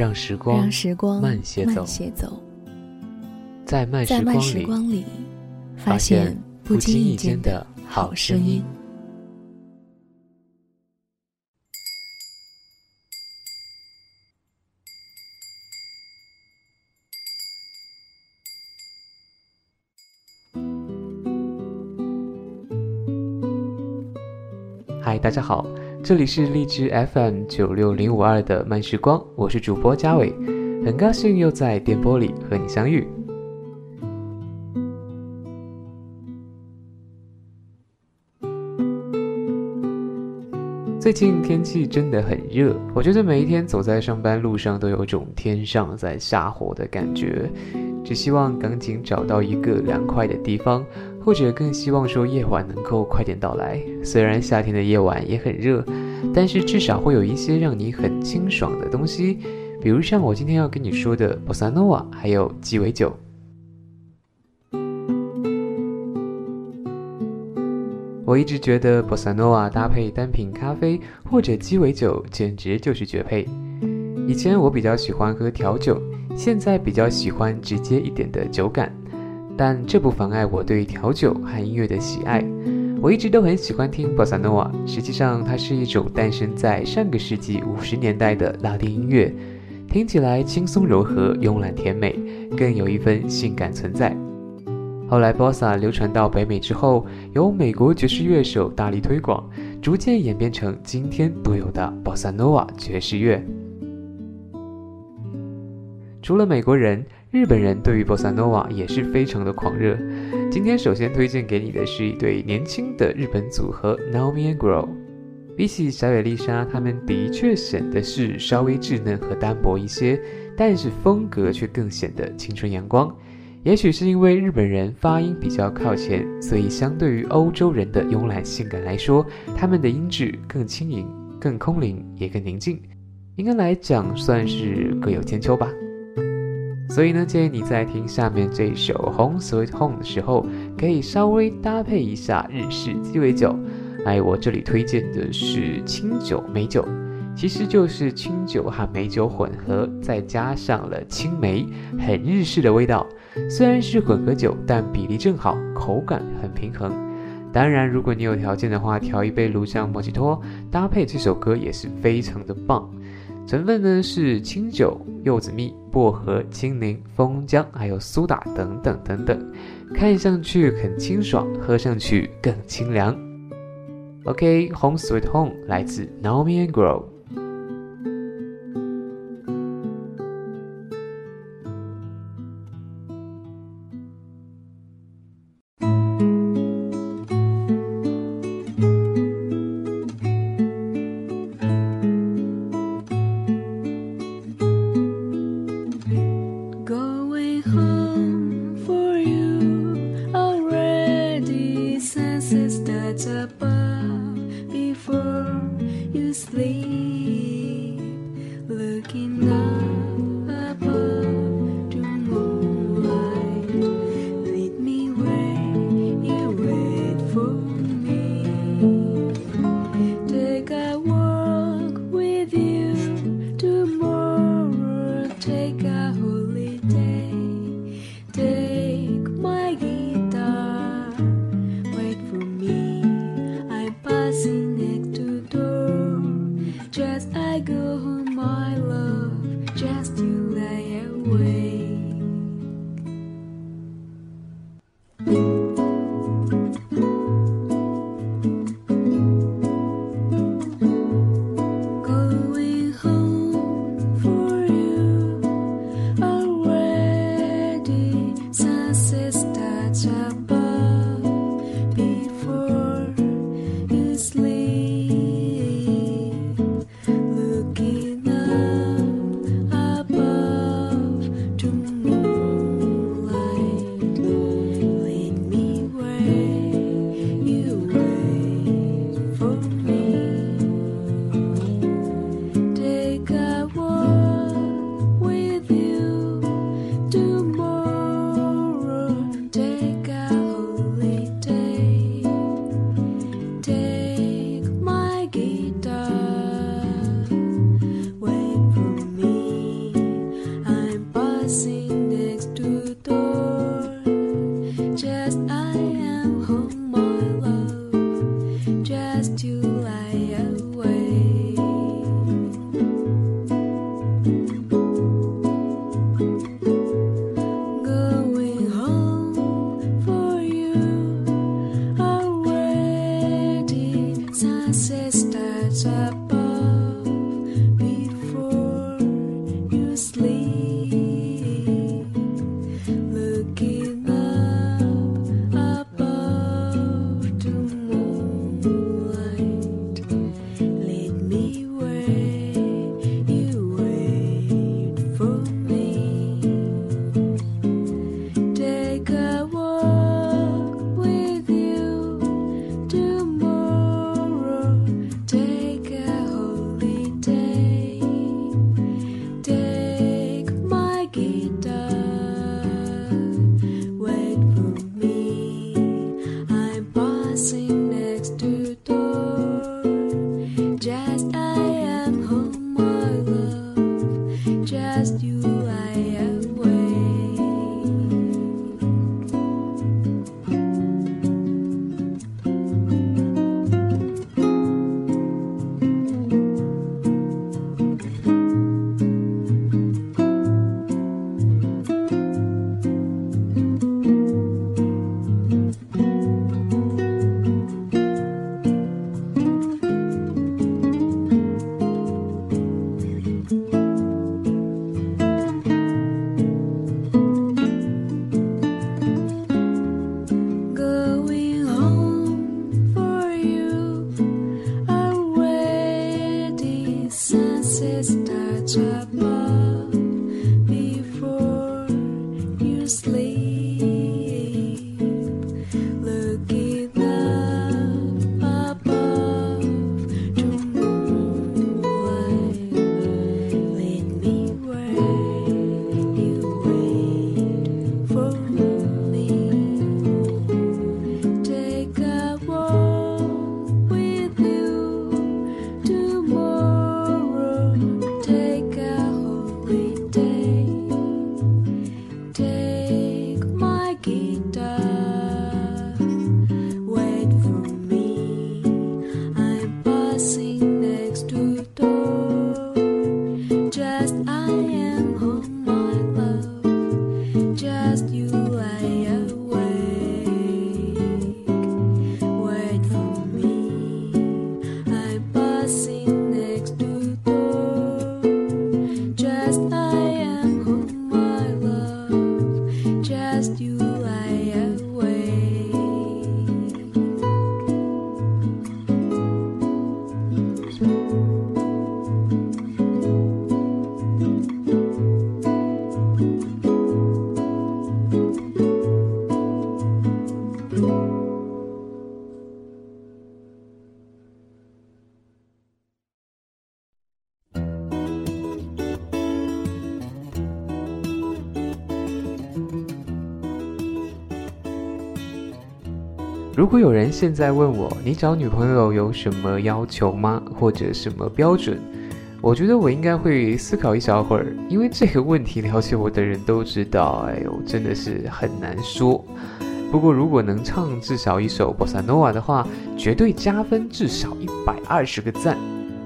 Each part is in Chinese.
让时光，慢些走，在慢时光里，发现不经意间的好声音。嗨，大家好，这里是荔枝 FM 九六零五二的慢时光，我是主播嘉伟，很高兴又在电波里和你相遇。最近天气真的很热，我觉得每一天走在上班路上都有种天上在下火的感觉，只希望赶紧找到一个凉快的地方。或者更希望说夜晚能够快点到来。虽然夏天的夜晚也很热，但是至少会有一些让你很清爽的东西，比如像我今天要跟你说的波萨诺瓦，还有鸡尾酒。我一直觉得波萨诺瓦搭配单品咖啡或者鸡尾酒简直就是绝配。以前我比较喜欢喝调酒，现在比较喜欢直接一点的酒感。但这不妨碍我对调酒和音乐的喜爱。我一直都很喜欢听波萨诺瓦，实际上它是一种诞生在上个世纪五十年代的拉丁音乐，听起来轻松柔和、慵懒甜美，更有一份性感存在。后来波萨流传到北美之后，由美国爵士乐手大力推广，逐渐演变成今天独有的波萨诺瓦爵士乐。除了美国人。日本人对于波萨诺瓦也是非常的狂热。今天首先推荐给你的是一对年轻的日本组合 Naomi and Grow。比起小野丽莎，他们的确显得是稍微稚嫩和单薄一些，但是风格却更显得青春阳光。也许是因为日本人发音比较靠前，所以相对于欧洲人的慵懒性感来说，他们的音质更轻盈、更空灵，也更宁静。应该来讲，算是各有千秋吧。所以呢，建议你在听下面这首《Home Sweet Home》的时候，可以稍微搭配一下日式鸡尾酒。哎，我这里推荐的是清酒美酒，其实就是清酒和美酒混合，再加上了青梅，很日式的味道。虽然是混合酒，但比例正好，口感很平衡。当然，如果你有条件的话，调一杯卢香莫吉托，搭配这首歌也是非常的棒。成分呢是清酒、柚子蜜、薄荷、青柠、蜂浆，还有苏打等等等等，看上去很清爽，喝上去更清凉。OK，Home Sweet Home 来自 Naomi and Grow。如果有人现在问我，你找女朋友有什么要求吗？或者什么标准？我觉得我应该会思考一小会儿，因为这个问题了解我的人都知道，哎呦，真的是很难说。不过如果能唱至少一首 bossa nova 的话，绝对加分至少一百二十个赞。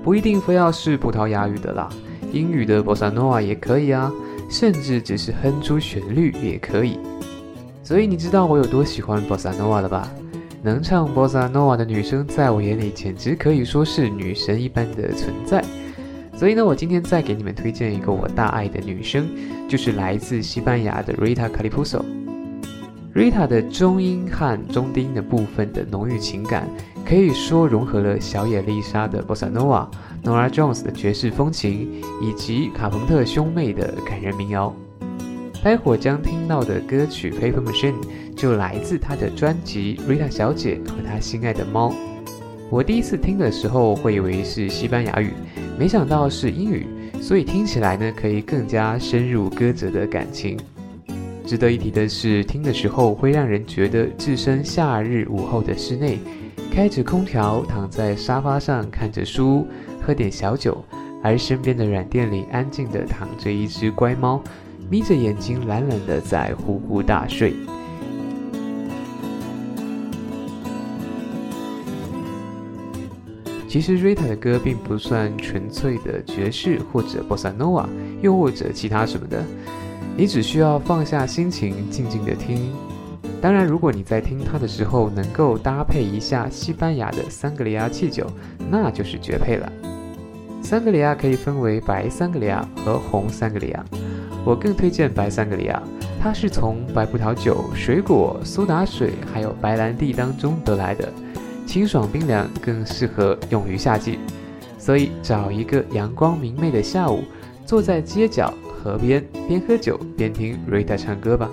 不一定非要是葡萄牙语的啦，英语的 bossa nova 也可以啊，甚至只是哼出旋律也可以。所以你知道我有多喜欢 bossa nova 了吧？能唱 Bossa Nova 的女生，在我眼里简直可以说是女神一般的存在。所以呢，我今天再给你们推荐一个我大爱的女生，就是来自西班牙的 Rita Calipuso。Rita 的中音和中低音的部分的浓郁情感，可以说融合了小野丽莎的 Bossa Nova、Nora Jones 的爵士风情，以及卡朋特兄妹的感人民谣。待会将听到的歌曲《Paper Machine》就来自他的专辑《Rita 小姐和她心爱的猫》。我第一次听的时候会以为是西班牙语，没想到是英语，所以听起来呢可以更加深入歌者的感情。值得一提的是，听的时候会让人觉得置身夏日午后的室内，开着空调，躺在沙发上看着书，喝点小酒，而身边的软垫里安静地躺着一只乖猫。眯着眼睛，懒懒地在呼呼大睡。其实，Rita 的歌并不算纯粹的爵士或者 Bossa Nova，又或者其他什么的。你只需要放下心情，静静的听。当然，如果你在听它的时候能够搭配一下西班牙的桑格利亚气酒，那就是绝配了。桑格利亚可以分为白桑格利亚和红桑格利亚。我更推荐白桑格利亚，它是从白葡萄酒、水果、苏打水还有白兰地当中得来的，清爽冰凉，更适合用于夏季。所以找一个阳光明媚的下午，坐在街角、河边，边喝酒边听 Rita 唱歌吧。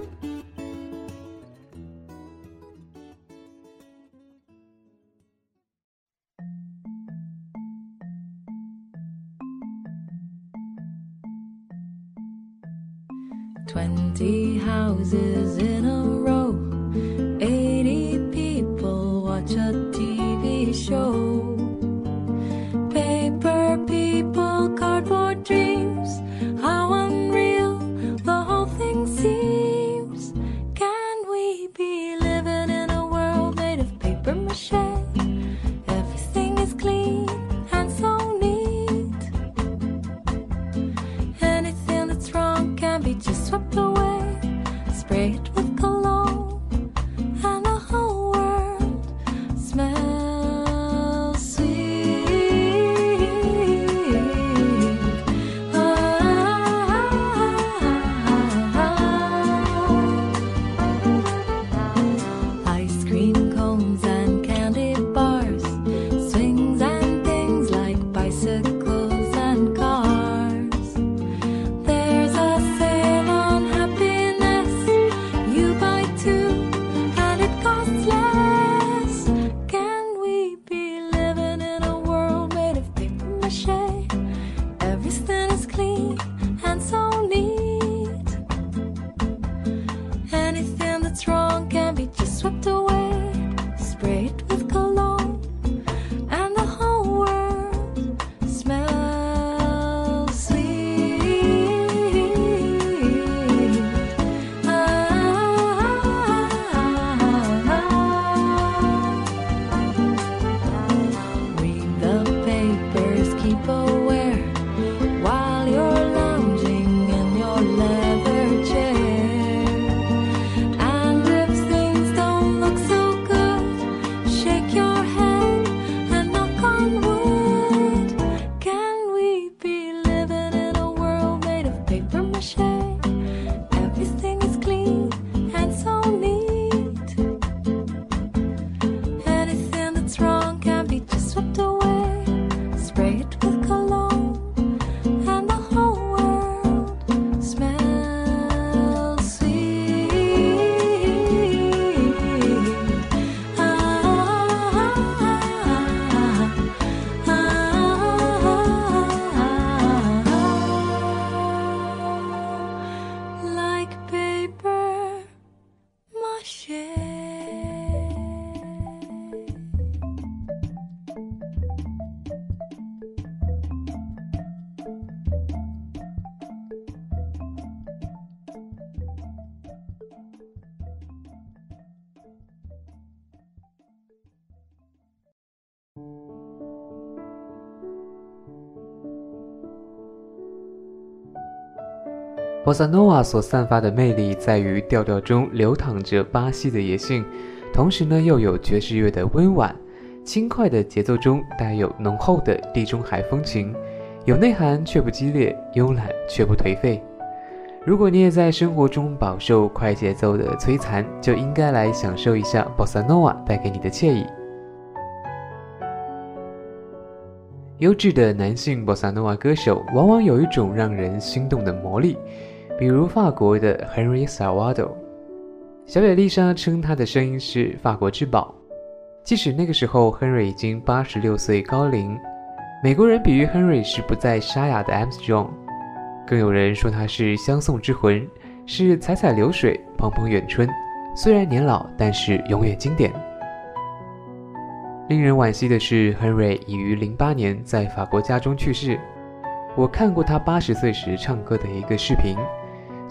波萨诺瓦所散发的魅力在于调调中流淌着巴西的野性，同时呢又有爵士乐的温婉，轻快的节奏中带有浓厚的地中海风情，有内涵却不激烈，慵懒却不颓废。如果你也在生活中饱受快节奏的摧残，就应该来享受一下波萨诺瓦带给你的惬意。优质的男性波萨诺瓦歌手往往有一种让人心动的魔力，比如法国的 Henry Salvado。小野丽莎称他的声音是法国之宝，即使那个时候 Henry 已经八十六岁高龄，美国人比喻 Henry 是不再沙哑的 Armstrong，更有人说他是相送之魂，是采采流水，蓬蓬远春。虽然年老，但是永远经典。令人惋惜的是，Henry 已于零八年在法国家中去世。我看过他八十岁时唱歌的一个视频，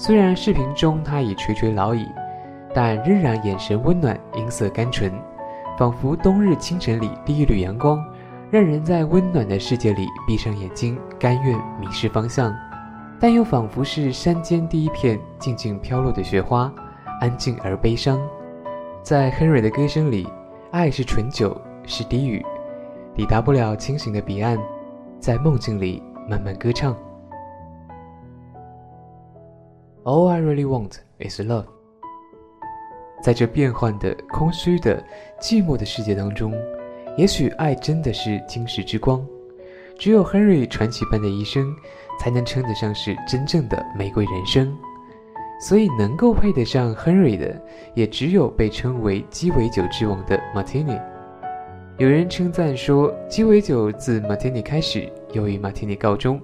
虽然视频中他已垂垂老矣，但仍然眼神温暖，音色甘醇，仿佛冬日清晨里第一缕阳光，让人在温暖的世界里闭上眼睛，甘愿迷失方向，但又仿佛是山间第一片静静飘落的雪花，安静而悲伤。在 Henry 的歌声里，爱是醇酒。是低语，抵达不了清醒的彼岸，在梦境里慢慢歌唱。All I really want is love。在这变幻的、空虚的、寂寞的世界当中，也许爱真的是晶石之光。只有 Henry 传奇般的一生，才能称得上是真正的玫瑰人生。所以，能够配得上 Henry 的，也只有被称为鸡尾酒之王的 Martini。有人称赞说，鸡尾酒自马提尼开始，又以马提尼告终。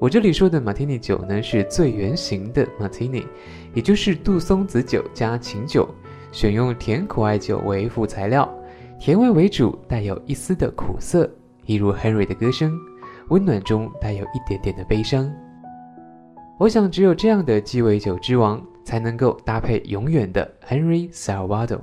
我这里说的马提尼酒呢，是最原型的马提尼，也就是杜松子酒加琴酒，选用甜苦艾酒为副材料，甜味为主，带有一丝的苦涩，一如 Henry 的歌声，温暖中带有一点点的悲伤。我想，只有这样的鸡尾酒之王，才能够搭配永远的 Henry Salvador。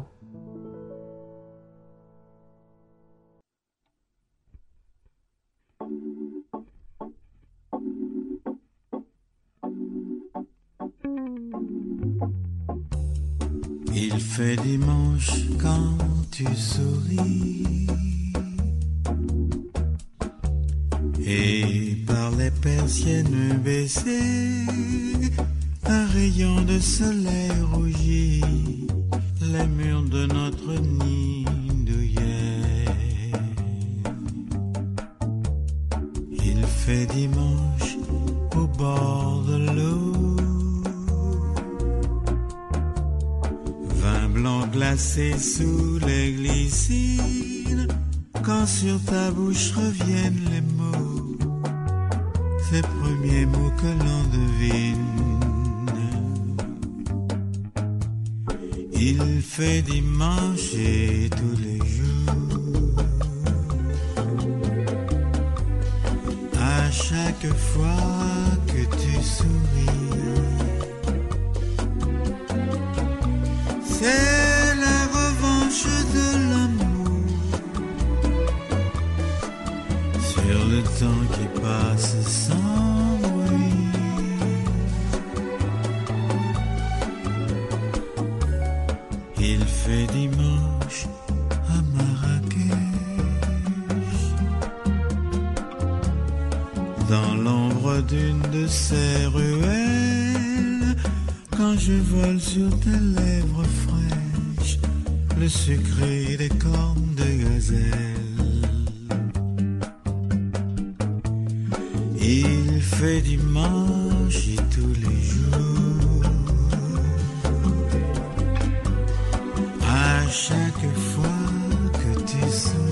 Fait dimanche quand tu souris. Et par les persiennes baissées Un rayon de soleil rougit Les murs de notre nid sur ta bouche reviennent les mots, ces premiers mots que l'on devine. Il fait dimanche et tous les jours. À chaque fois que tu souris, Il fait dimanche à Marrakech. Dans l'ombre d'une de ces ruelles, quand je vole sur tes lèvres fraîches, le sucré des cornes de gazelle. Il fait dimanche et tous les jours. À chaque fois que tu souris,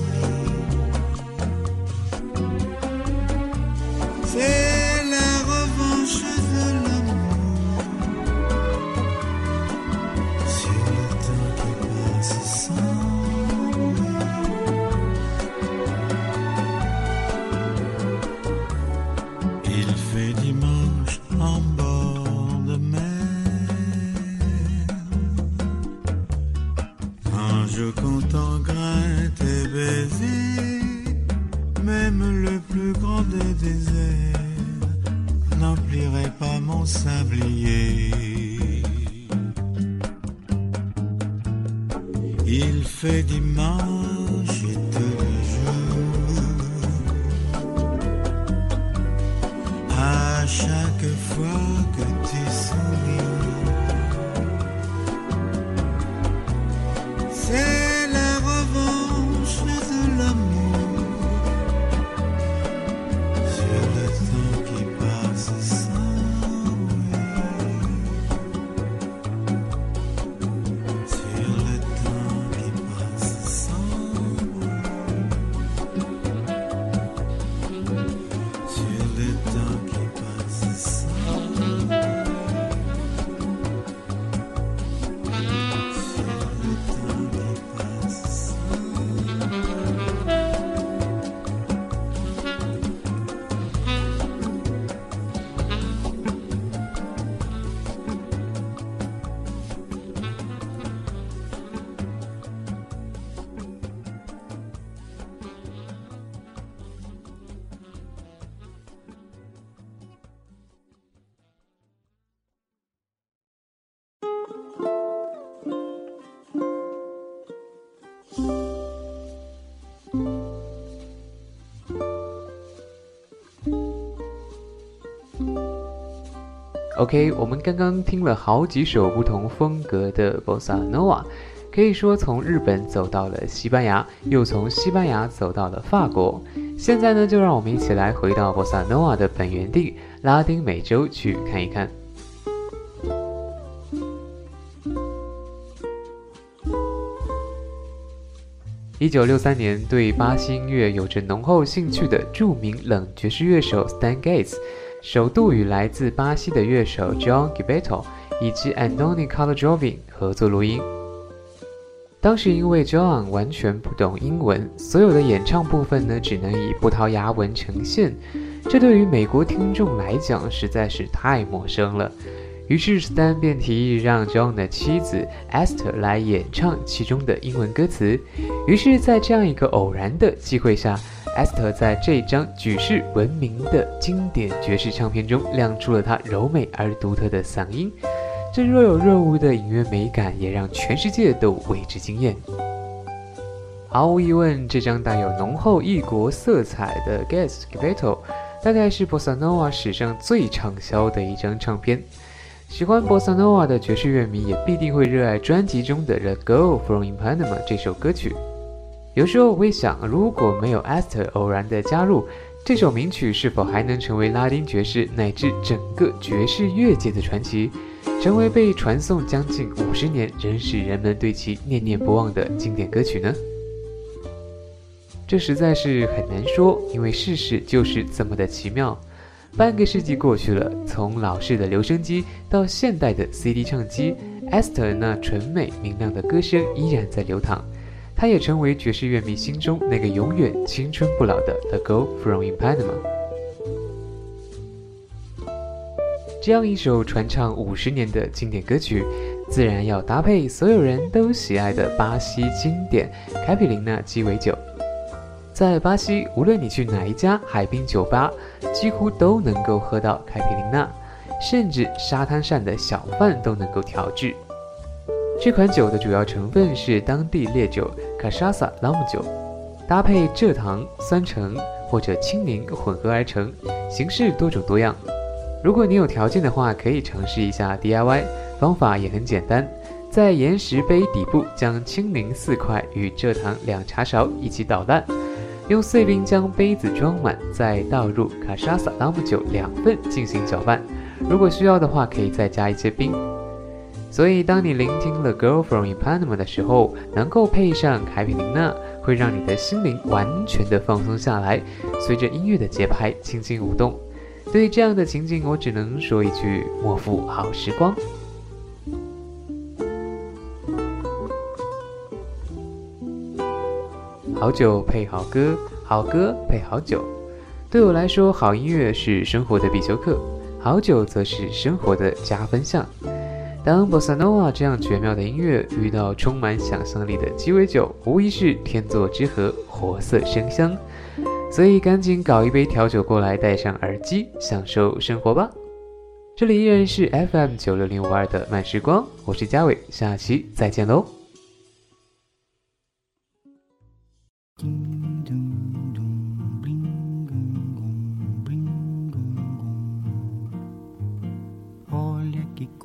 OK，我们刚刚听了好几首不同风格的 Bossa Nova，可以说从日本走到了西班牙，又从西班牙走到了法国。现在呢，就让我们一起来回到 Bossa Nova 的本源地拉丁美洲去看一看。一九六三年，对巴西音乐有着浓厚兴趣的著名冷爵士乐手 Stan Gates 首度与来自巴西的乐手 John Gilberto 以及 Andoni Carlos 合作录音。当时因为 John 完全不懂英文，所有的演唱部分呢只能以葡萄牙文呈现，这对于美国听众来讲实在是太陌生了。于是 Stan 便提议让 John 的妻子 Esther 来演唱其中的英文歌词。于是，在这样一个偶然的机会下，Esther 在这张举世闻名的经典爵士唱片中亮出了她柔美而独特的嗓音。这若有若无的音乐美感，也让全世界都为之惊艳。毫无疑问，这张带有浓厚异国色彩的《Guess Gilberto》大概是 Bossa Nova 史上最畅销的一张唱片。喜欢 Bossa Nova 的爵士乐迷也必定会热爱专辑中的《The Girl from Panama》这首歌曲。有时候我会想，如果没有 Esther 偶然的加入，这首名曲是否还能成为拉丁爵士乃至整个爵士乐界的传奇，成为被传颂将近五十年，仍使人们对其念念不忘的经典歌曲呢？这实在是很难说，因为世事就是这么的奇妙。半个世纪过去了，从老式的留声机到现代的 CD 唱机，Esther 那纯美明亮的歌声依然在流淌。他也成为爵士乐迷心中那个永远青春不老的 The Girl from Ipanema。这样一首传唱五十年的经典歌曲，自然要搭配所有人都喜爱的巴西经典凯比林娜鸡尾酒。在巴西，无论你去哪一家海滨酒吧，几乎都能够喝到开皮琳娜，甚至沙滩上的小贩都能够调制。这款酒的主要成分是当地烈酒卡莎萨朗姆酒，搭配蔗糖、酸橙或者青柠混合而成，形式多种多样。如果你有条件的话，可以尝试一下 DIY，方法也很简单，在岩石杯底部将青柠四块与蔗糖两茶勺一起捣烂。用碎冰将杯子装满，再倒入卡莎萨拉姆酒两份进行搅拌。如果需要的话，可以再加一些冰。所以，当你聆听了《Girl from Ipanema》的时候，能够配上凯比琳娜，会让你的心灵完全的放松下来，随着音乐的节拍轻轻舞动。对于这样的情景，我只能说一句：莫负好时光。好酒配好歌，好歌配好酒。对我来说，好音乐是生活的必修课，好酒则是生活的加分项。当 bossanoa 这样绝妙的音乐遇到充满想象力的鸡尾酒，无疑是天作之合，活色生香。所以，赶紧搞一杯调酒过来，戴上耳机，享受生活吧。这里依然是 FM 九六零五二的慢时光，我是嘉伟，下期再见喽。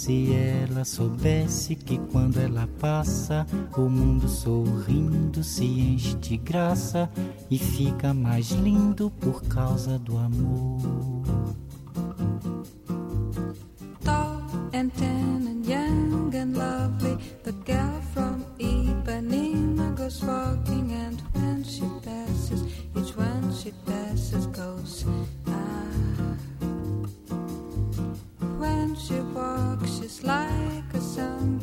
Se ela soubesse que quando ela passa, o mundo sorrindo se enche de graça e fica mais lindo por causa do amor. tall and tan and young and lovely. The girl from Ipanema goes walking, and when she passes, each one she passes goes ah. When she walks, Just like a sun.